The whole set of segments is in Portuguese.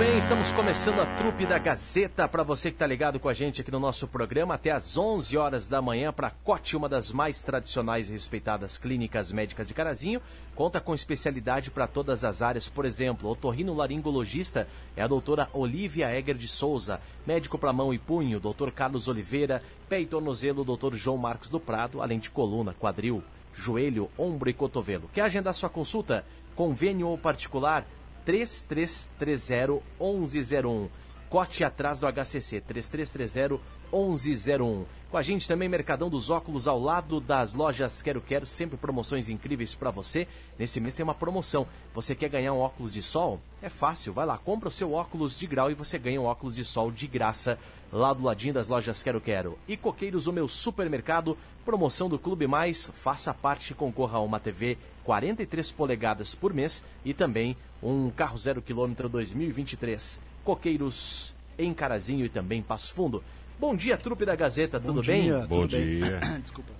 Bem, estamos começando a trupe da Gazeta para você que está ligado com a gente aqui no nosso programa até às 11 horas da manhã para Cote, uma das mais tradicionais e respeitadas clínicas médicas de Carazinho. Conta com especialidade para todas as áreas, por exemplo, otorrinolaringologista é a doutora Olivia Egger de Souza, médico para mão e punho, doutor Carlos Oliveira, pé e tornozelo, doutor João Marcos do Prado, além de coluna, quadril, joelho, ombro e cotovelo. Quer agendar sua consulta? Convênio ou particular? 3330 1101. Cote atrás do HCC 3330 1101. Com a gente também Mercadão dos Óculos ao lado das lojas Quero Quero, sempre promoções incríveis para você. Nesse mês tem uma promoção. Você quer ganhar um óculos de sol? É fácil, vai lá, compra o seu óculos de grau e você ganha um óculos de sol de graça lá do ladinho das lojas Quero Quero. E Coqueiros, o meu supermercado, promoção do Clube Mais, faça parte e concorra a uma TV 43 polegadas por mês e também um carro zero quilômetro 2023. Coqueiros em Carazinho e também Passo Fundo. Bom dia, trupe da Gazeta, Bom tudo dia, bem? tudo Bom bem. dia. Desculpa.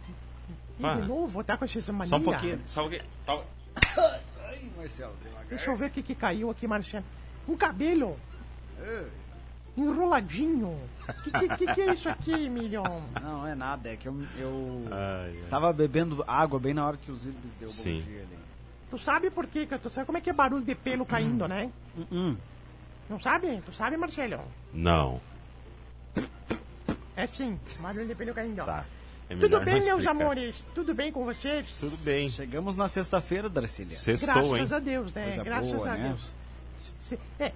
E de novo, tá com essa mania. Só um pouquinho, só um pouquinho. Só... Ai, Marcelo, devagar. Deixa eu ver o que, que caiu aqui, Marcelo. Um cabelo. Enroladinho. O que, que, que, que é isso aqui, Emílio? Não, é nada, é que eu, eu Ai, ai. estava bebendo água bem na hora que os Irbis deu bom Sim. dia ali. Tu sabe por quê? que Tu sabe como é que é barulho de pelo caindo, né? Hum, Não sabe? Tu sabe, Marcelo? Não. É sim, barulho de pelo caindo. Tá. É Tudo bem, meus explicar. amores? Tudo bem com vocês? Tudo bem. Chegamos na sexta-feira, Darcília. Sextou, Graças hein? a Deus, né? Coisa Graças boa, a né? Deus. Se, é,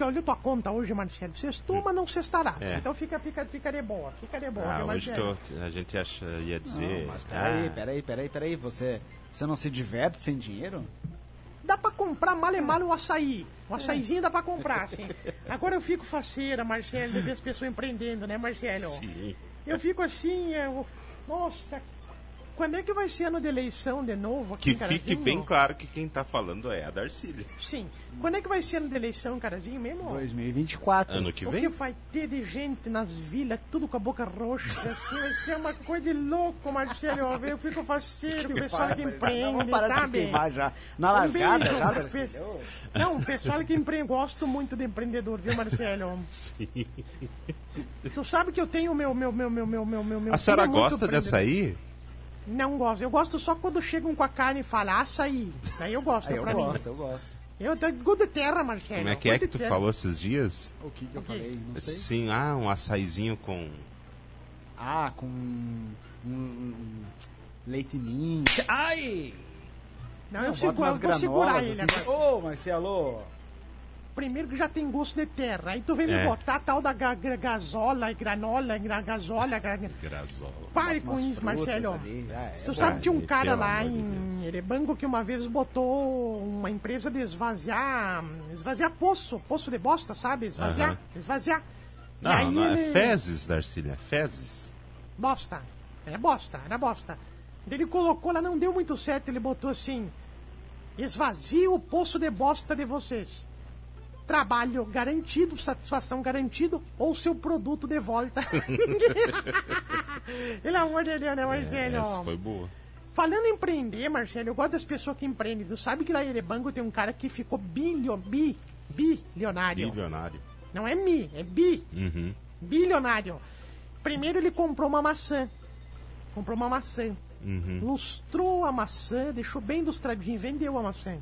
olha tua conta hoje, Marcelo. Sextou, mas não sextará. É. Então fica, fica, fica de boa. Fica de boa, Ah, viu, hoje tô, a gente acha, ia dizer. Não, mas peraí, ah, peraí, peraí, peraí. Você, você não se diverte sem dinheiro? Dá pra comprar mal e mal um açaí. Um açaizinho dá pra comprar, sim. Agora eu fico faceira, Marcelo, de ver as pessoas empreendendo, né, Marcelo? Sim. Eu fico assim, eu... Nossa, quando é que vai ser ano de eleição de novo aqui Que em Carazinho? fique bem claro que quem tá falando é a Darcília. Sim. Quando é que vai ser ano de eleição, Carazinho, mesmo? 2024. Ano que O que vem? vai ter de gente nas vilas, tudo com a boca roxa, assim, vai ser uma coisa de louco, Marcelo. Eu fico faceiro, o pessoal que empreende, Vamos parar de se sabe? queimar já. Na Um largada beijo já, Darcília. Não, o pessoal que empreende, gosto muito de empreendedor, viu, Marcelo? Tu sabe que eu tenho meu, meu, meu, meu, meu, meu, meu, meu A senhora é gosta dessa aí? Não gosto. Eu gosto só quando chegam com a carne e falam açaí. Daí eu gosto, Aí eu pra gosto, mim. eu gosto. Eu tô gosto de terra, Marcelo. Como é que é gosto que tu terra. falou esses dias? O que, que eu falei? Não sei. Sim, ah, um açaizinho com. Ah, com um, um leite ninho. Ai! Não, eu, Bota seguro, eu vou segurar ele assim. agora. Ô, Marcelo! Primeiro que já tem gosto de terra. Aí tu vem me É. botar tal da ga- ga- gasola, granola, gra- gasola. gra- Grasola. Pare com isso, Marcelo. ali, é. Tu sabe que tinha um cara lá de em Deus. Erebango que uma vez botou uma empresa de esvaziar. esvaziar poço, poço de bosta, sabe? Esvaziar, Aham. esvaziar. E Não, aí não, é ele- fezes, Darcília, fezes. Bosta. É bosta, era bosta. Ele colocou lá, não deu muito certo, ele botou assim: esvazia o poço de bosta de vocês. Trabalho garantido, satisfação garantido, ou seu produto de volta. Pelo amor de Deus, né, Marcelo? Essa foi boa. Falando em empreender, Marcelo, eu gosto das pessoas que empreendem. Tu sabe que lá em Erebango tem um cara que ficou bilio, bi, bilionário. Bilionário. Não é mi, é bi Uhum. bilionário. Primeiro ele comprou uma maçã. Comprou uma maçã. Uhum. Lustrou a maçã, deixou bem lustradinho, vendeu a maçã.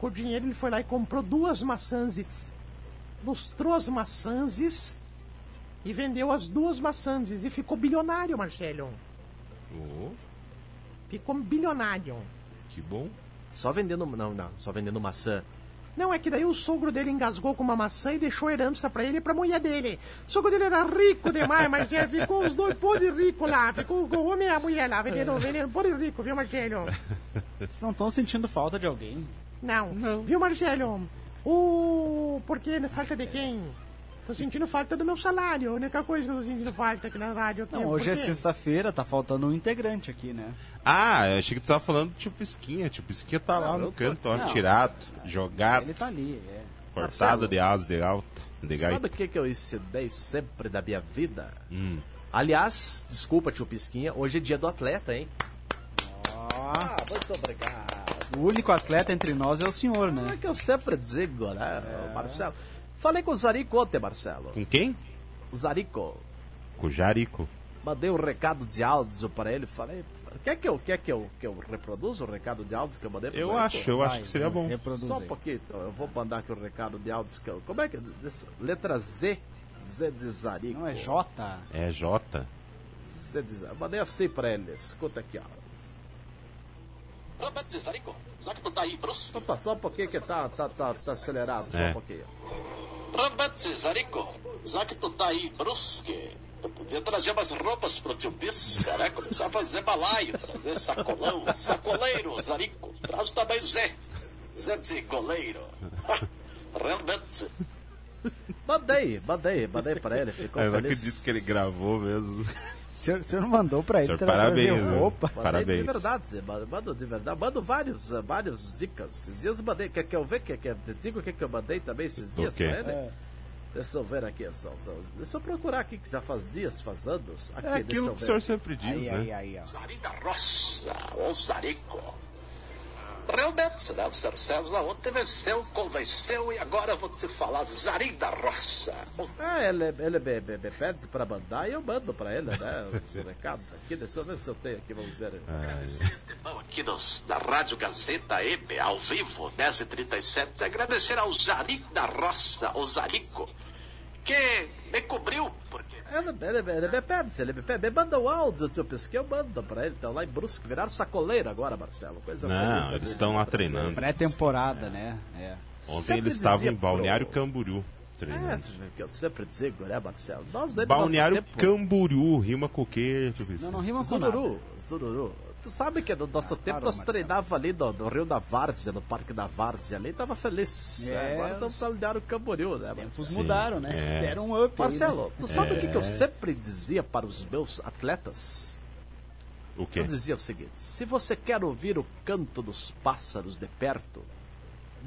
Com o dinheiro ele foi lá e comprou duas maçãs. Lustrou as maçãs e vendeu as duas maçãs e ficou bilionário, Marcelo. Oh, Ficou bilionário. que bom. Só vendendo. Não, não, só vendendo maçã. Não, é que daí o sogro dele engasgou com uma maçã e deixou herança pra ele e pra mulher dele. O sogro dele era rico demais, Marcelo. Ficou os dois podre rico lá. Ficou o homem e a mulher lá, vendendo, vendendo podre rico, viu, Marcelo? Vocês não estão sentindo falta de alguém? Não. Viu, Marcelo? O. Porque falta de quem? Tô sentindo falta do meu salário. A única coisa que eu tô sentindo falta aqui na rádio. aqui. Não, Por hoje é sexta-feira, tá faltando um integrante aqui, né? Ah, eu achei que tu tava falando do tio Pisquinha. Tio Pisquinha tá lá eu no tô- canto, ó, Não. tirado, jogado, Ele tá ali, é. cortado de asa de alta, de Sabe gaita. o que, que eu ensinei sempre da minha vida? Hum. Aliás, desculpa, tio Pisquinha, hoje é dia do atleta, hein? Ó, Ah, muito obrigado. O único atleta entre nós é o senhor, É né? que eu sempre digo, né, Marcelo? Falei com o Zarico ontem, Marcelo. Com quem? O Zarico. Com o Jarico. Mandei um recado de áudio para ele. Falei, quer que eu, quer que eu, que eu reproduza o recado de áudio que eu mandei pro Eu Zarico? acho, eu acho Vai, que seria bom. Reproduz Só um pouquinho, então. Eu vou mandar aqui o recado de áudio. Que eu, como é que. desse- Letra Z. Z de Zarico. Não é J? É Jota. Z de Zarico. Mandei assim pra ele. Escuta aqui, ó. Roberto Zarico, já que tu tá aí, brusco. Opa, só um pouquinho que tá, tá, tá, tá acelerado. Só É. um pouquinho. Roberto Zarico, já que tu tá aí, brusque. Tu podia trazer umas roupas pro tio Pisca, né? Começar a fazer balaio, trazer sacolão, sacoleiro, Zarico. Traz também Zé. Zé de goleiro. Realmente. Mandei, mandei, mandei pra ele. Ficou Eu não feliz. acredito que ele gravou mesmo. O senhor, o senhor mandou pra ele parabéns, né? roupa. Mandei Parabéns. de verdade, Zé, mando, de verdade. Mando vários, eh, vários dicas. Esses dias eu mandei. Quer que eu ver? Quer que eu te diga o que, que eu mandei também esses dias pra ele? É. Deixa eu ver aqui, só, só, deixa eu procurar aqui, que já faz dias, faz anos. Aqui, É aquilo que o senhor sempre diz, Aí, né? aí, aí, ó. Zarida Roça, ou Zarico. Realmente, né? O Cercelos na ontem venceu, convenceu e agora eu vou te falar Zarida Roça. Ah, ele, ele me, me, me pede pra mandar e eu mando pra ele, né? Os recados aqui, deixa eu ver se eu tenho aqui, vamos ver. Bom, aqui nos, na Rádio Gazeta M, ao vivo, 10h37, agradecer ao Zari da Roça, o Zarico, que me cobriu, porque Ele, ele, ele me pede, se ele me pede, me manda o áudio, se eu pesquei, eu mando pra ele. Então lá em Brusque, viraram sacoleiro agora, Marcelo. Coisa Não, eles estão lá treinando. Pré-temporada, né? É. Ontem Sempre eles estavam em Balneário pro- Camboriú É, treinando. que eu sempre digo, né, Marcelo? Nós, Balneário Camboriú, rima com o quê? Deixa eu ver Não, não rima com nada. Sururu, sururu. Tu sabe que no nosso tempo parou, nós Marcelo. treinava ali no, no Rio da Várzea, no Parque da Várzea ali, tava feliz. É, né? Agora estamos os- Balneário Camboriú, né, Tempos Marcelo? mudaram, né? é. Deram um up. aí, Marcelo, né? tu sabe o que, que eu sempre dizia para os meus atletas? O quê? Eu dizia o seguinte: se você quer ouvir o canto dos pássaros de perto,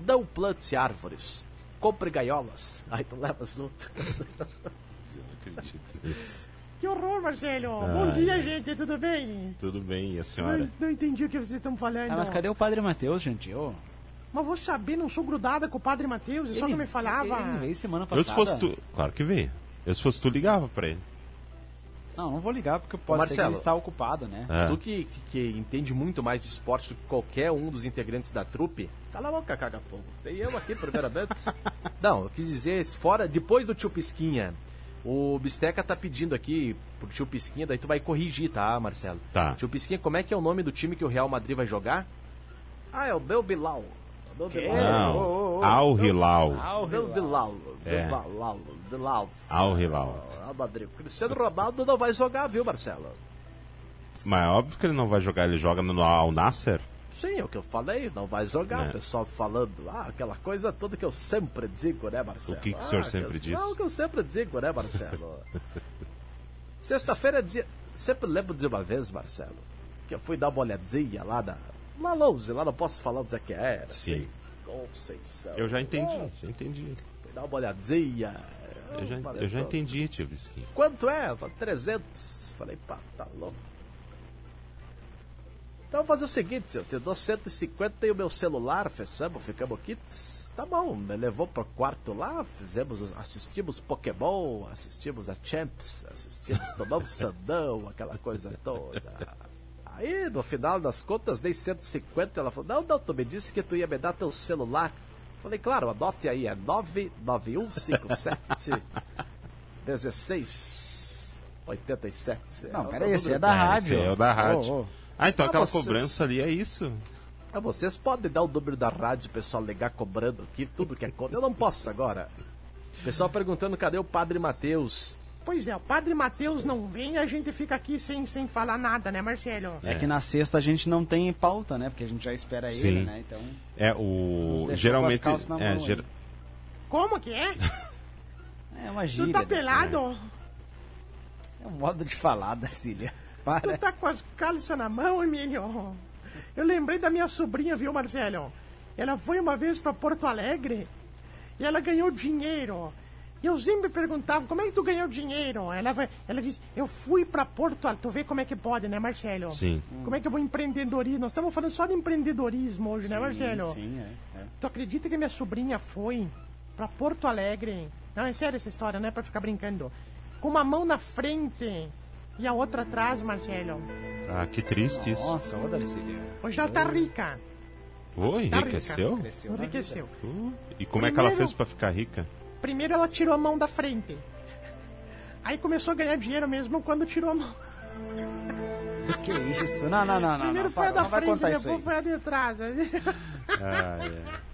não plante árvores, compre gaiolas. Aí tu leva junto. Eu não acredito nisso. Que horror, Marcelo. Bom dia, gente. Tudo bem? Tudo bem, e a senhora? Não, não entendi o que vocês estão falando. Ah, mas cadê o Padre Matheus, gente? Ô, Mas vou saber, não sou grudada com o Padre Matheus. É só que me falava. Ele veio semana passada. Eu se fosse tu. Claro que veio. Eu se fosse tu, ligava pra ele. Não, não vou ligar porque pode ser que Marcelo. ele está ocupado, né? É. Tu que, que, que entende muito mais de esporte do que qualquer um dos integrantes da trupe, cala a boca, caga fogo. Tem eu aqui, primeiramente. Não, eu quis dizer, fora, depois do tio Pisquinha, o Bisteca tá pedindo aqui pro tio Pisquinha, daí tu vai corrigir, tá, Marcelo? Tá. Tio Pisquinha, como é que é o nome do time que o Real Madrid vai jogar? Ah, é o Meu Bilal. O Meu Bilal. Não. Al Hilal. Ah, o Meu Bilal. É. Bilal. Bilal. Al Hilal. Ah, Madrid. Cristiano Ronaldo não vai jogar, viu, Marcelo? Mas é óbvio que ele não vai jogar, ele joga no Al Nasser. Sim, é o que eu falei, não vai jogar. É. O pessoal falando, ah, aquela coisa toda que eu sempre digo, né, Marcelo? O que que o Ah, senhor sempre que- diz? Ah, o que eu sempre digo, né, Marcelo? Sexta-feira é dia. Sempre lembro de uma vez, Marcelo, que eu fui dar uma olhadinha lá na. Lá longe, lá não posso falar onde é que era. Sim. Conceição. Eu já entendi, Ah, já entendi. Fui dar uma olhadinha. Eu já, falei, eu já entendi, tio Bisquinho. Quanto é? Falei, 300. Falei, pá, tá louco. Então vou fazer o seguinte, eu te dou 150 e o meu celular, fechamos, ficamos kits. Tá bom, me levou pro quarto lá, fizemos, assistimos Pokémon, assistimos a Champs, assistimos, tomamos sandão, aquela coisa toda. Aí, no final das contas, dei 150, ela falou, não, não, tu me disse que tu ia me dar teu celular. Falei, claro, anote aí, é 99157 1687. Não, o peraí, esse é da rádio. Esse é o da rádio. Ô, ô. Ah, então Ah, aquela vocês- cobrança ali é isso? Ah, vocês podem dar o número da rádio, o pessoal ligar cobrando aqui, tudo que é conta. Eu não posso agora. Pessoal perguntando cadê o Padre Matheus. Pois é, o Padre Matheus não vem a gente fica aqui sem, sem falar nada, né, Marcelo? É que na sexta a gente não tem pauta, né? Porque a gente já espera Sim. ele, né? Então. É o. Geralmente. com É, ger-. Como que é? É uma Tu gíria. tá Darcília. pelado? É um modo de falar, Darcília. Para. Tu tá com as calças na mão, Emílio? Eu lembrei da minha sobrinha, viu, Marcelo? Ela foi uma vez pra Porto Alegre e ela ganhou dinheiro. E eu sempre perguntava, como é que tu ganhou dinheiro? Ela, ela disse, eu fui pra Porto Alegre. Tu vê como é que pode, né, Marcelo? Sim. Como é que é o empreendedorismo? Nós estamos falando só de empreendedorismo hoje, né, Marcelo? Sim, é. é. Tu acredita que minha sobrinha foi pra Porto Alegre? Não, é sério essa história, não é pra ficar brincando. Com uma mão na frente e a outra atrás, Marcelo. Ah, que triste isso. Nossa, ô Darcília. Hoje ela tá rica. Oi, Tá enriqueceu? Cresceu na vida. Enriqueceu. Uh, E como é que ela Primeiro- fez pra ficar rica? Primeiro ela tirou a mão da frente. Aí começou a ganhar dinheiro mesmo quando tirou a mão. Que isso? Não, não, não, não. Primeiro não, foi a para, da não vai frente, contar isso depois foi a de trás. Ah, é.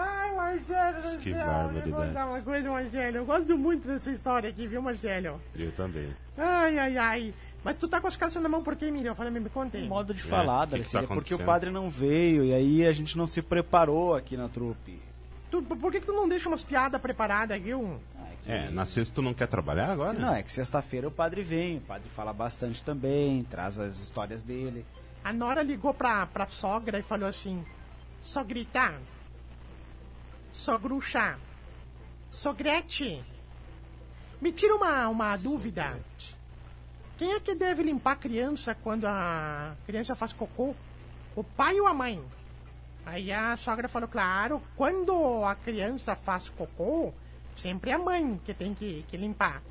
Ai, Marcelo, Que barbaridade. Eu vou contar uma coisa, Marcelo. Eu gosto muito dessa história aqui, viu, Marcelo? Eu também. Ai, ai, ai. Mas tu tá com as calças na mão por quê, Miriam? Fala, me conta aí. Um modo de falar, que que Darcília, tá porque o padre não veio e aí a gente não se preparou aqui na trupe. Tu- por que, que tu não deixa umas piadas preparadas, viu? Que- É, na sexta tu não quer trabalhar agora? Não, é que sexta-feira o padre vem, o padre fala bastante também, traz as histórias dele. A Nora ligou pra, pra sogra e falou assim: Sogrita, sogruxa, sogrete, me tira uma, uma dúvida. Quem é que deve limpar a criança quando a criança faz cocô? O pai ou a mãe? Aí a sogra falou: Claro, quando a criança faz cocô, sempre é a mãe que tem que, que limpar.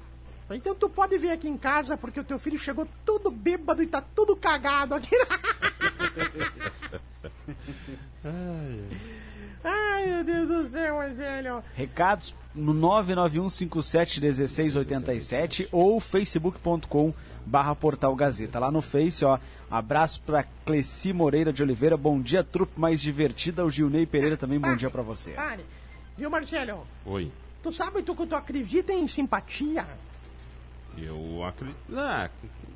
Falei, Então tu pode vir aqui em casa porque o teu filho chegou tudo bêbado e tá tudo cagado aqui. Ai, meu Deus do céu, Marcelo. Recados no 991571687 ou facebook.com barra portal Gazeta. Lá no Face, ó, abraço pra Cleci Moreira de Oliveira, bom dia, trupe mais divertida, o Gilney Pereira também, bom dia pra você. Pare. Viu, Marcelo? Oi. Tu sabe tu que tu acredita em simpatia? Eu acredito. Ah,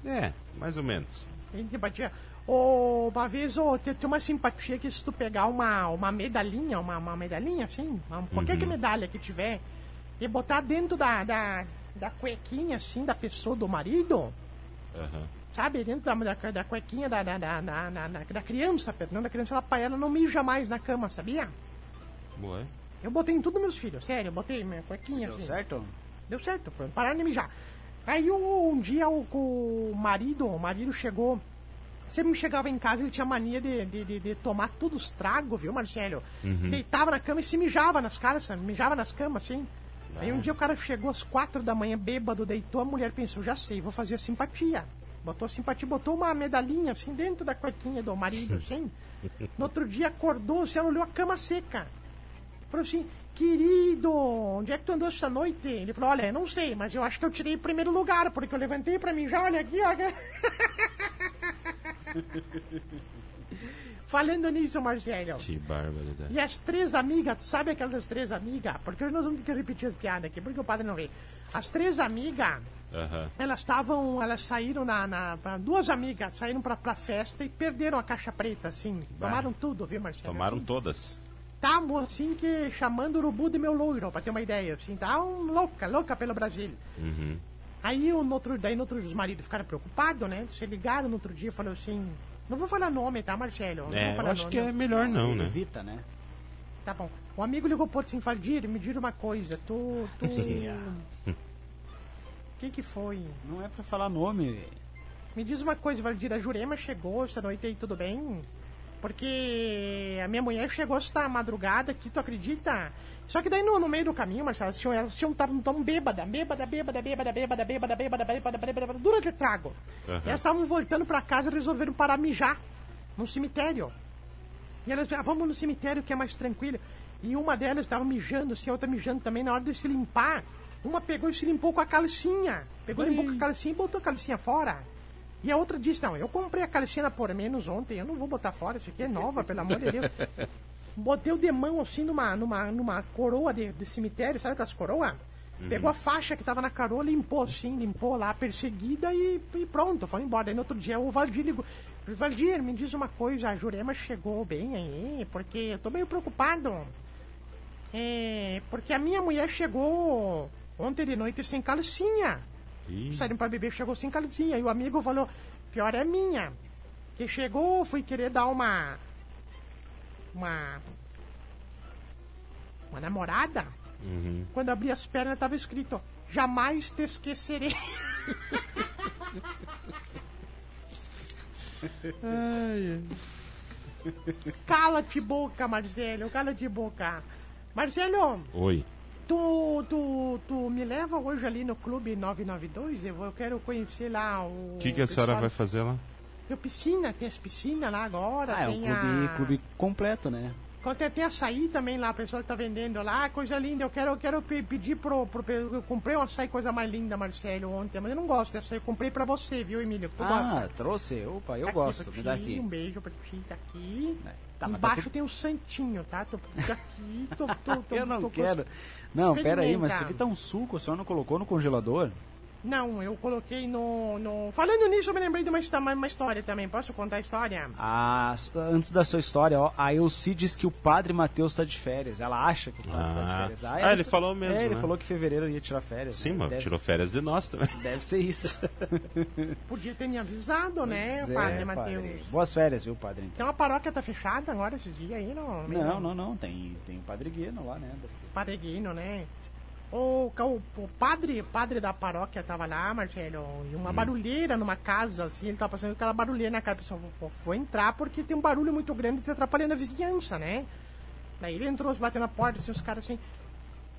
é, mais ou menos. Em simpatia. Ô, uma vez, ô, tem, tem uma simpatia que se tu pegar uma, uma medalhinha, uma, uma medalhinha assim, uma- qualquer que medalha que tiver, e botar dentro da, da, da cuequinha, assim, da pessoa, do marido, Aham. sabe? Dentro da, da, da cuequinha da, da, da, da, da- da- da criança, perdão, da criança, ela, ela não mija mais na cama, sabia? Ué. Eu botei em tudo meus filhos, sério, eu botei minha cuequinha Deu assim. certo? Deu certo, pronto, pararam de mijar. Aí um, um dia o, o marido, o marido chegou, sempre chegava em casa, ele tinha mania de, de, de- de tomar tudo os tragos, viu, Marcelo? Deitava na cama e se mijava nas caras, mijava nas camas, assim. Aí um dia o cara chegou às quatro da manhã, bêbado, deitou, a mulher pensou, já sei, vou fazer a simpatia. Botou a simpatia, botou uma medalhinha assim dentro da cuequinha do marido, assim. No outro dia acordou, você olhou a cama seca. Falou assim, querido, onde é que tu andou essa noite? Ele falou, olha, não sei, mas eu acho que eu tirei em primeiro lugar, porque eu levantei pra mim já, olha aqui, ó. Falando nisso, Marcelo. Que barbaridade. E as três amigas, tu sabe aquelas três amigas? Porque nós vamos ter que repetir as piadas aqui, porque o padre não vê. As três amigas, elas estavam, elas saíram na, na duas amigas saíram pra, pra festa e perderam a caixa preta, assim. Bah. Tomaram tudo, viu, Marcelo? Tomaram Assim, todas. Estavam assim que chamando o urubu de meu loiro, pra ter uma ideia. Assim, estavam louca, louca pelo Brasil. Uhum. Aí o- no outro, daí no outro os maridos ficaram preocupados, né? Se ligaram no outro dia e falaram assim. Não vou falar nome, tá, Marcelo? Não É, vou eu acho nome, que é não. melhor não, né? Evita, né? Tá bom. O amigo ligou pro outro assim, Valdir, me diz uma coisa, tu. tu... Sim. O que que foi? Não é pra falar nome. Me diz uma coisa, Valdir, a Jurema chegou essa noite aí, tudo bem? Porque a minha mulher chegou esta madrugada aqui, tu acredita? Só que daí no, no meio do caminho, Marcelo, elas tinham, elas tinham estavam tão bêbada, bêbada, bêbada, bêbada, bêbada, bêbada, bêbada, bêbada, bêbada, bêbada, dura de trago. Aham. E elas estavam voltando pra casa e resolveram parar mijar num cemitério. E elas, ah, vamos no cemitério que é mais tranquilo. E uma delas estava mijando, assim, a outra mijando também. Na hora de se limpar, uma pegou e se limpou com a calcinha. Pegou, limpou com a calcinha e botou a calcinha fora. E a outra disse, não, eu comprei a calcinha por menos ontem, eu não vou botar fora, isso aqui é nova, pelo amor de Deus. Botei o demão assim numa, numa, numa coroa de, de cemitério, sabe aquelas coroas? Pegou a faixa que tava na caroa, limpou assim, limpou lá, perseguida e, e pronto, foi embora. Aí no outro dia o Valdir ligou. Valdir, me diz uma coisa, a Jurema chegou bem aí, porque eu tô meio preocupado. É, porque a minha mulher chegou ontem de noite sem calcinha. Ih, Saíram pra beber, chegou sem calcinha. E o amigo falou, pior é minha. Que chegou, fui querer dar uma. Uma. Uma namorada. uhum. Quando abri as pernas tava escrito, jamais te esquecerei. Cala-te boca, Marcelo, cala-te boca. Marcelo, Oi. Tu, tu, tu me leva hoje ali no Clube 992? Eu, vou- eu quero conhecer lá o. O que, que a senhora pessoal- vai fazer lá? Tem piscina, tem as piscinas lá agora. Ah, é um clube, a... clube completo, né? Tem, tem açaí também lá, a pessoa que tá vendendo lá, coisa linda. Eu quero, eu quero pe- pedir pro, pro. Eu comprei um açaí, coisa mais linda, Marcelo, ontem, mas eu não gosto dessa. Eu comprei pra você, viu, Emílio? Tu ah, gosta? trouxe. Opa, eu Tá aqui gosto. pra Me dá aqui. Um beijo pra ti, tá aqui. É, tá, tá Embaixo tudo- tem um santinho, tá? Tô, aqui, tô, tô, tô, Eu não quero. Não, pera aí, mas isso aqui tá um suco, a senhora não colocou no congelador? Não, eu coloquei no, no. Falando nisso, eu me lembrei de uma, uma, uma história também. Posso contar a história? Ah, antes da sua história, ó, a Elci diz que o padre Matheus tá de férias. Ela acha que o padre tá de Ah. férias. Ah, ele falou mesmo, É, ele né? falou que em fevereiro ia tirar férias. Sim, né? mas deve, tirou férias de nós também. deve ser isso. Podia ter me avisado, né, Pois é, padre Matheus? Boas férias, viu, padre? Então a paróquia tá fechada agora esses dias aí, não? Não, não, não. Tem, tem o padre Gueno lá, né, Darcy? Pareguino, né? O, o, padre, o padre da paróquia tava lá, Marcelo, e uma barulheira numa casa, assim, ele tava passando aquela barulheira na casa, pessoal foi, foi entrar porque tem um barulho muito grande que tá atrapalhando a vizinhança, né? Daí ele entrou, batendo na porta, assim, os caras assim,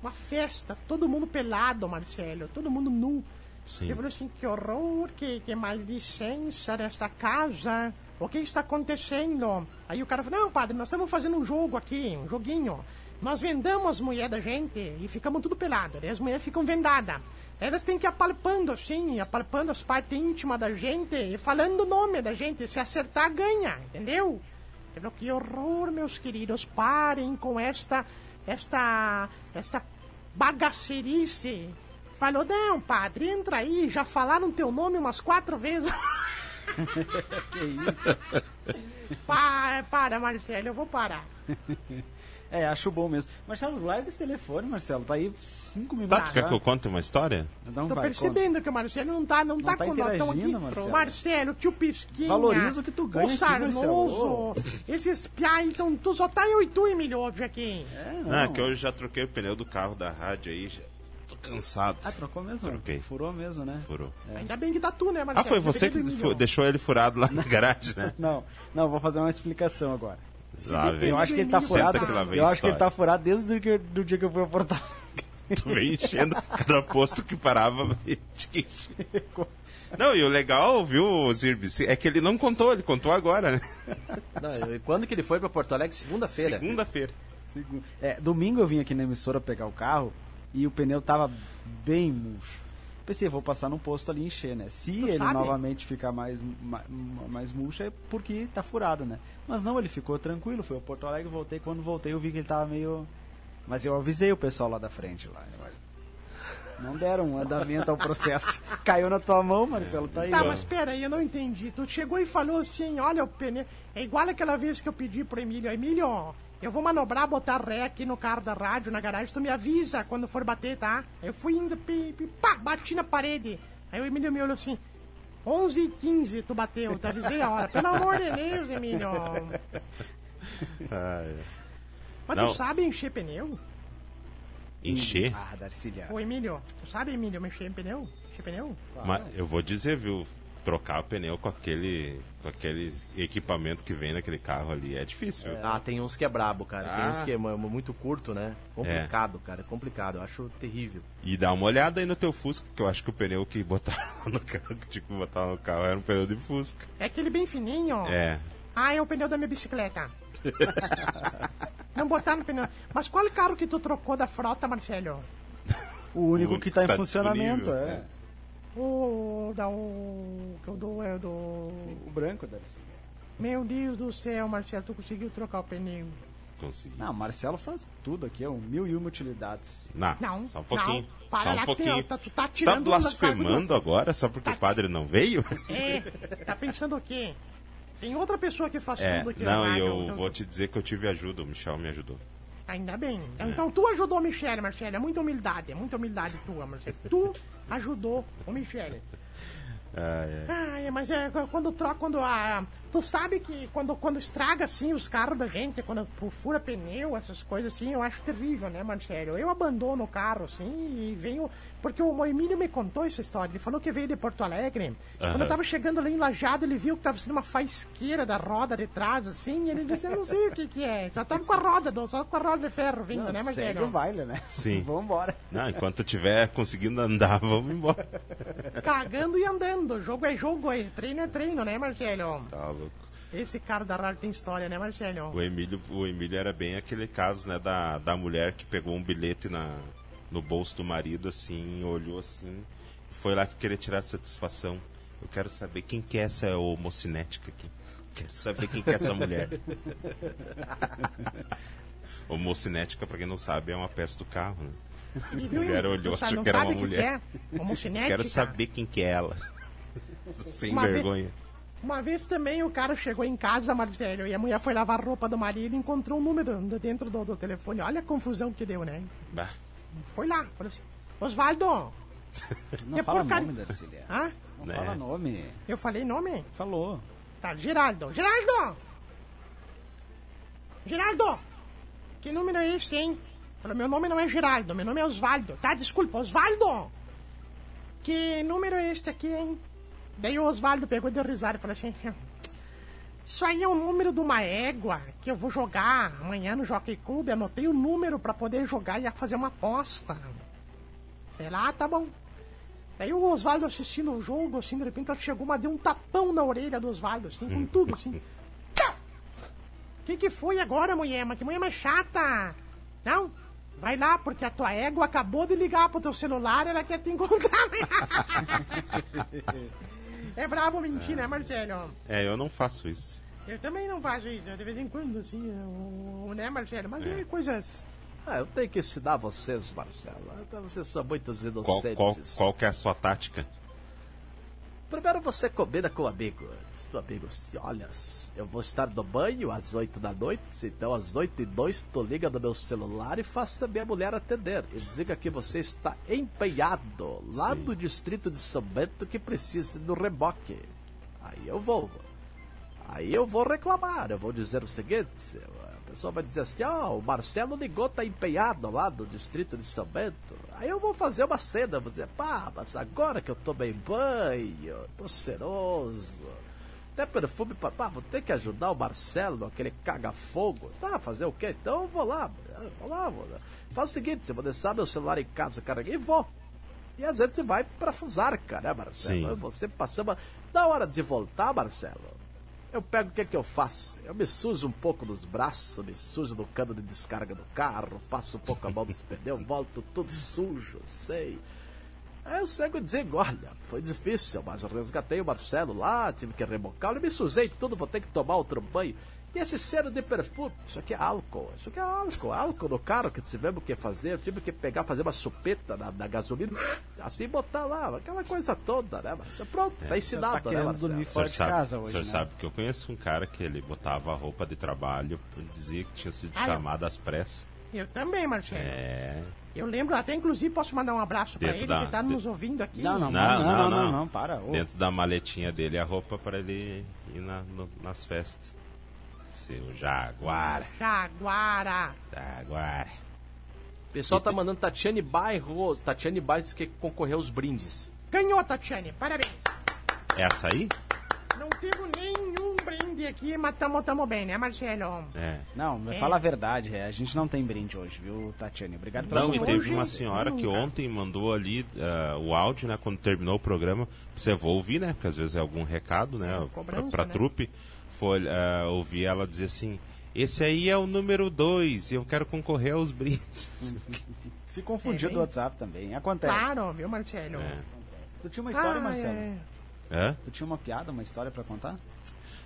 uma festa, todo mundo pelado, Marcelo, todo mundo nu. Sim. Ele falou assim, que horror, que, que maledicência nesta casa. O que está acontecendo? Aí o cara falou, não, padre, nós estamos fazendo um jogo aqui, um joguinho. Nós vendamos as mulheres da gente e ficamos tudo pelado. Daí as mulheres ficam vendadas. Elas têm que ir apalpando assim, apalpando as partes íntimas da gente e falando o nome da gente. Se acertar, ganha, entendeu? Falou, que horror, meus queridos, parem com esta, esta, esta bagacerice. Falou, não, padre, entra aí, já falaram teu nome umas quatro vezes. Que isso? Pa- para, Marcelo, eu vou parar. É, acho bom mesmo. Marcelo, larga esse telefone, Marcelo. Tá aí cinco minutos. Tá, tu quer que eu conte uma história? Então Tô vai, conta. percebendo que o Marcelo não tá, não, tá, tá com. Tão aqui. Marcelo. Marcelo, tio Pisquinha. Valoriza o que tu ganha O Sarnoso. Esses piai, então, tu só tá eu e tu, Emílio, hoje aqui. É, não. Ah, que eu já troquei o pneu do carro da rádio aí, já tô cansado. Ah, trocou mesmo? Troquei. Furou mesmo, né? Furou. Ainda bem que tá tu, né, Ah, Marcelo? foi você que do fu- Emílio. deixou ele furado lá na garagem, né? Não, não, vou fazer uma explicação agora. Vem. Eu acho que ele tá furado. Eu acho que ele tá furado desde o do dia que eu fui a Porto Alegre. Tu vem enchendo cada posto que parava. Não, e o legal, viu, Zirbi, é que ele não contou, ele contou agora, né? Não, e quando que ele foi pra Porto Alegre? Segunda-feira. Segunda-feira. Segu- É, domingo eu vim aqui na emissora pegar o carro e o pneu tava bem murcho. Pensei, vou passar num posto ali e encher, né? Se Tu ele sabe? novamente ficar mais, ma- mais murcho é porque tá furado, né? Mas não, ele ficou tranquilo, fui a Porto Alegre, voltei. Quando voltei eu vi que ele tava meio... Mas eu avisei o pessoal lá da frente. lá. Não deram um andamento ao processo. Caiu na tua mão, Marcelo, tá aí. Tá, mas pera aí, eu não entendi. Tu chegou e falou assim, olha o pneu. É igual aquela vez que eu pedi pro Emílio, Emílio, eu vou manobrar, botar ré aqui no carro da rádio, na garagem, tu me avisa quando for bater, tá? Eu fui indo, pi, pi, pá, bati na parede. Aí o Emílio me olhou assim, 11 e 15 tu bateu, te avisei a hora. Pelo amor de Deus, Emílio. Ah, é. Mas Não. tu sabe encher pneu? Encher? Ah, Darcília. Ô, Emílio, tu sabe, Emílio, mexer em pneu? Encher pneu? Mas eu vou dizer, viu? Trocar o pneu com aquele, com aquele equipamento que vem naquele carro ali é difícil. viu? Ah, tem uns que é brabo, cara. Tem Ah. uns que é mu- muito curto, né? Complicado, cara. É complicado. Eu acho terrível. E dá uma olhada aí no teu Fusca, que eu acho que o pneu que botaram no carro, que tinha que botar no carro, era um pneu de Fusca. É aquele bem fininho. É. Ah, é o pneu da minha bicicleta. Não botar no pneu. Mas qual carro que tu trocou da frota, Marcelo? O único O que tá em tá funcionamento, disponível, é. O da o que eu dou é o do O branco, Darcy. Meu Deus do céu, Marcelo, tu conseguiu trocar o pneu? Consegui. Não, Marcelo faz tudo aqui, é um mil e uma utilidades. Não, Não, só um pouquinho. não. Para só um lá, pouquinho. Tá- tu tá tá blasfemando agora só porque Tá- o padre não veio? É, tá pensando o quê? Tem outra pessoa que faz É, tudo aqui não, na e eu então- vou te dizer que eu tive ajuda, o Michel me ajudou. Ainda bem. Então, então tu ajudou o Michele, Marcelo. É muita humildade, é muita humildade tua, Marcelo. Tu ajudou o Michele. Ah, é. Ai, mas é quando troca, quando a. Tu sabe que quando, quando estraga assim os carros da gente, quando fura pneu, essas coisas assim, eu acho terrível, né, Marcelo? Eu abandono o carro assim e venho. Porque o Emílio me contou essa história. Ele falou que veio de Porto Alegre. Quando eu tava chegando ali em Lajado, ele viu que tava sendo uma faisqueira da roda de trás, assim, e ele disse, eu não sei o que que é. Só tava com a roda, do- só com a roda de ferro vindo, né, Segue Marcelo? o baile, né? Sim. Vambora. Não, enquanto tiver conseguindo andar, vamos embora. Cagando e andando. Jogo é jogo, é treino é treino, né, Marcelo? Tá louco. Esse cara da rádio tem história, né, Marcelo? O Emílio, o Emílio era bem aquele caso, né, da, da mulher que pegou um bilhete na, no bolso do marido, assim, olhou assim, foi lá que queria tirar satisfação. Eu quero saber quem que é essa homocinética aqui. Quero saber quem que é essa mulher. homocinética, pra quem não sabe, é uma peça do carro, né? E viu, mulher hein? olhou, achou que era uma mulher. que é? Quero saber quem que é ela. Sem Uma vez- vergonha. Uma vez também o cara chegou em casa, Marcelo, e a mulher foi lavar a roupa do marido e encontrou um número dentro do, do telefone. Olha a confusão que deu, né? Bah, Foi lá, falou assim, Osvaldo! Não É fala porcaria. nome, Darcília. Hã? Não Né? fala nome. Eu falei nome? Falou. Tá, Geraldo. Geraldo! Geraldo! Que número é esse, hein? Falou, meu nome não é Geraldo, meu nome é Osvaldo. Tá, desculpa, Osvaldo! Que número é este aqui, hein? Daí o Osvaldo pegou e deu risada e falou assim... Isso aí é o número de uma égua que eu vou jogar amanhã no Jockey Club. Anotei o número pra poder jogar e fazer uma aposta. Sei lá, tá bom. Daí o Osvaldo assistindo o jogo, assim, de repente ela chegou, mas deu um tapão na orelha do Osvaldo, assim, com tudo, assim. O que, que foi agora, mulher? Mas que mulher mais chata! Não? Vai lá, porque a tua égua acabou de ligar pro teu celular, ela quer te encontrar. é brabo mentir, né, Marcelo? é, eu não faço isso. Eu também não faço isso, de vez em quando, assim, né, Marcelo? Mas é, coisas. Ah, eu tenho que ensinar vocês, Marcelo. Vocês são muitos Qual, inocentes. qual, qual que é a sua tática? Primeiro você combina com o amigo. Diz pro amigo assim, olha, eu vou estar no banho às 8 da noite, então às 8 e 2 tu liga no meu celular e faça minha mulher atender. E diga que você está empenhado lá no distrito de São Bento que precisa do reboque. Aí eu vou. Aí eu vou reclamar, eu vou dizer o seguinte, pessoa vai dizer assim, ó, o Marcelo ligou, tá empenhado lá no distrito de São Bento. Aí eu vou fazer uma cena, vou dizer, pá, mas agora que eu tomei banho, tô cheiroso, até perfume, papá, vou ter que ajudar o Marcelo, aquele caga-fogo. Tá, fazer o quê? Então eu vou lá, vou lá, vou lá. Faz o seguinte, eu vou deixar meu celular em casa, carreguei e vou. E às vezes você vai pra Fusarca, né, Marcelo? Sim. Você passava. Na hora de voltar, Marcelo, eu pego o que que eu faço? Eu me sujo um pouco nos braços, me sujo no cano de descarga do carro, passo um pouco a mão dos pneus, volto tudo sujo, sei. Aí eu chego e digo, olha, foi difícil, mas eu resgatei o Marcelo lá, tive que rebocar, eu me sujei tudo, vou ter que tomar outro banho. E esse cheiro de perfume, isso aqui é álcool, isso aqui é álcool, álcool no carro que tivemos que fazer, eu tive que pegar, fazer uma chupeta na, na gasolina, assim botar lá, aquela coisa toda, né? Mas pronto, tá ensinado, tá né, querendo Marcelo? dormir O senhor fora de sabe, casa o hoje, senhor né? sabe que eu conheço um cara que ele botava roupa de trabalho, dizia que tinha sido Ah, eu- chamado às pressas. Eu também, Marcelo. É. Eu lembro, até inclusive posso mandar um abraço pra Dentro ele da- que tá de- nos ouvindo aqui. Não, não, Não, não, não, não. não, para. ô. Dentro da maletinha dele a roupa para ele ir na- no- nas festas. Seu Jaguar. Jaguara. Jaguar. O pessoal tá mandando Tatiane Bairro, Tatiane Bairros que concorreu aos brindes. Ganhou, Tatiane. Parabéns. Essa aí? Não teve nenhum brinde aqui, mas tamo, tamo bem, né, Marcelo? É. Não, É. fala a verdade, é, a gente não tem brinde hoje, viu, Tatiane? Obrigado pela Não, e teve uma senhora que ontem mandou ali ah, o áudio, né? Quando terminou o programa. Você vai ouvir, né? Porque às vezes é algum recado, né? Pra, cobrança, pra né? trupe. Foi ah, ouvir ela dizer assim: Esse aí é o número 2 e eu quero concorrer aos brindes. Se confundiu É, do WhatsApp também, acontece. Claro, viu, Marcelo? É. Tu tinha uma história, Ah, Marcelo? é. Hã? Tu tinha uma piada, uma história pra contar?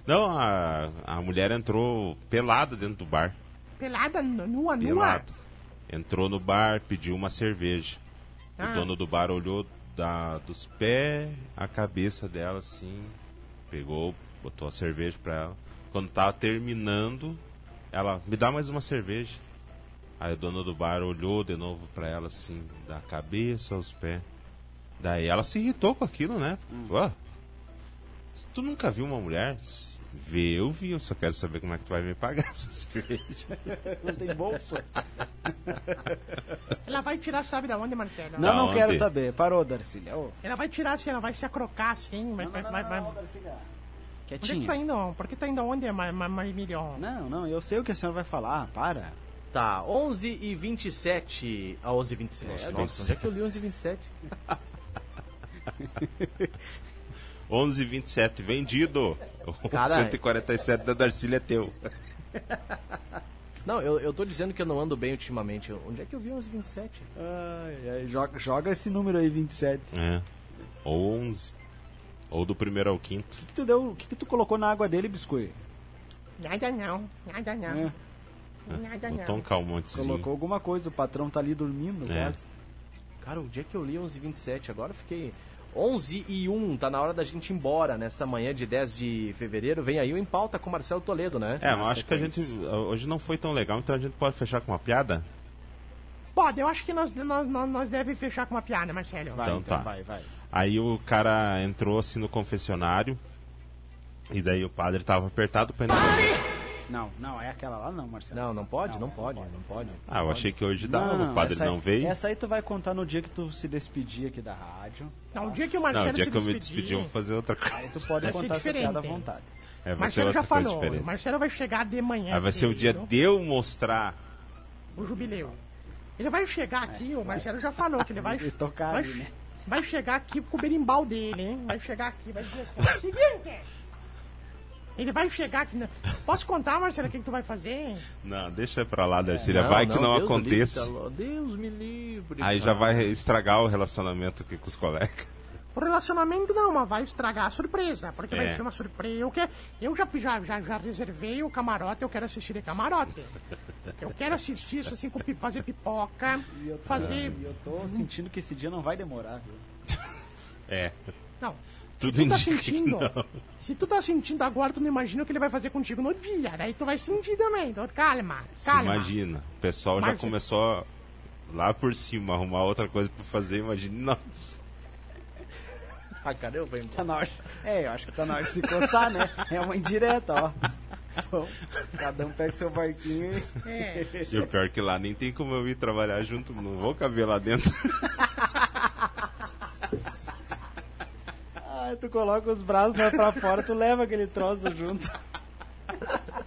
Não, a, a mulher entrou pelada dentro do bar. Pelada, nua, nua. Pelado. Entrou no bar, pediu uma cerveja. Ah. O dono do bar olhou da, dos pés à cabeça dela assim, pegou, botou a cerveja pra ela. Quando tava terminando, ela me dá mais uma cerveja. Aí o dono do bar olhou de novo pra ela assim, da cabeça aos pés. Daí ela se irritou com aquilo, né? "Ó, se tu nunca viu uma mulher? Vê, eu vi, eu só quero saber como é que tu vai me pagar essa cerveja. Não tem bolso? Ela vai tirar, sabe da onde, Marcelo? Não, não onde? quero saber. Parou, Darcília. Ô, Ela vai tirar, assim, ela vai se acrocar assim. Vai, Não, vai, não, vai, não, vai. não, Darcília. Onde é que Quietinha. tá indo? Por que tá indo onde, Ma- Ma- Marimilhão? Não, não, eu sei o que a senhora vai falar. Para. Tá, 11 e 27. Ah, 11 e 27. Nossa, Nossa, nossa. onde é que eu li 11 e 27? 11 27 vendido. O Caralho. 147 da Darcília é teu. Não, eu, eu tô dizendo que eu não ando bem ultimamente. Onde é que eu vi 11 e 27? Ai, ai, joga, joga esse número aí, 27. É. Ou 11. Ou do primeiro ao quinto. O que, que tu deu? O que, que tu colocou na água dele, biscoito? Nada não, nada não. É, Nada Botou um não. calmontezinho. colocou alguma coisa, o patrão tá ali dormindo, É. quase. Cara, o dia que eu li 11 e 27, agora eu fiquei... 11 e 1, tá na hora da gente ir embora nessa manhã de 10 de fevereiro. Vem aí o Em Pauta com o Marcelo Toledo, né? É, mas acho que a gente sequência. hoje não foi tão legal, então a gente pode fechar com uma piada? Pode, eu acho que nós, nós, nós, nós devemos fechar com uma piada, Marcelo. Vai, Então então, tá. vai, vai. Aí o cara entrou assim no confessionário e daí o padre tava apertado pra entrar. Não, não, é aquela lá não, Marcelo. Não, não pode, não, Não, pode, não não pode. Ah, eu achei que hoje dava, o padre aí- não veio. Essa aí tu vai contar no dia que tu se despedir aqui da rádio. Não, o dia que o Não, Marcelo o dia se que eu me despedir, despedi eu vou fazer outra coisa. Aí tu pode contar essa piada à vontade. É, vai ser Marcelo já falou. diferente. O Marcelo vai chegar de manhã. Aí vai ser o dia de eu mostrar. O jubileu. Ele vai chegar aqui, o Marcelo já falou que ele vai. Vai tocar vai, ali, né? Vai chegar aqui com o berimbau dele, hein? Vai chegar aqui, vai dizer assim: seguinte! Ele vai chegar aqui. né? Posso contar, Marcelo, o que, que tu vai fazer? Não, deixa pra lá, Darcília. vai que não Deus aconteça. livre, tá- Deus me livre. Aí já vai estragar o relacionamento aqui com os colegas. O relacionamento não, mas vai estragar a surpresa, porque vai É. ser uma surpresa. Eu, que, eu já, já, já, já reservei o camarote, eu quero assistir de camarote. Eu quero assistir isso assim, com fazer pipoca, E eu tô, fazer. eu tô sentindo que esse dia não vai demorar, viu? É. Não. Tudo se tu tá sentindo, se tu tá sentindo agora, tu não imagina o que ele vai fazer contigo no dia. Daí tu vai sentir também. Então, calma, Se calma. imagina. O pessoal já Mas- começou lá por cima arrumar outra coisa pra fazer. Imagina. Nossa. Ah, cara, eu venho Tá na hora. É, eu acho que tá na hora de se coçar, né? É uma indireta, ó. Então, cada um pega seu barquinho e. É. E o pior é que lá nem tem como eu ir trabalhar junto. Não vou caber lá dentro. Ah, tu coloca os braços né, pra fora, tu leva aquele troço junto.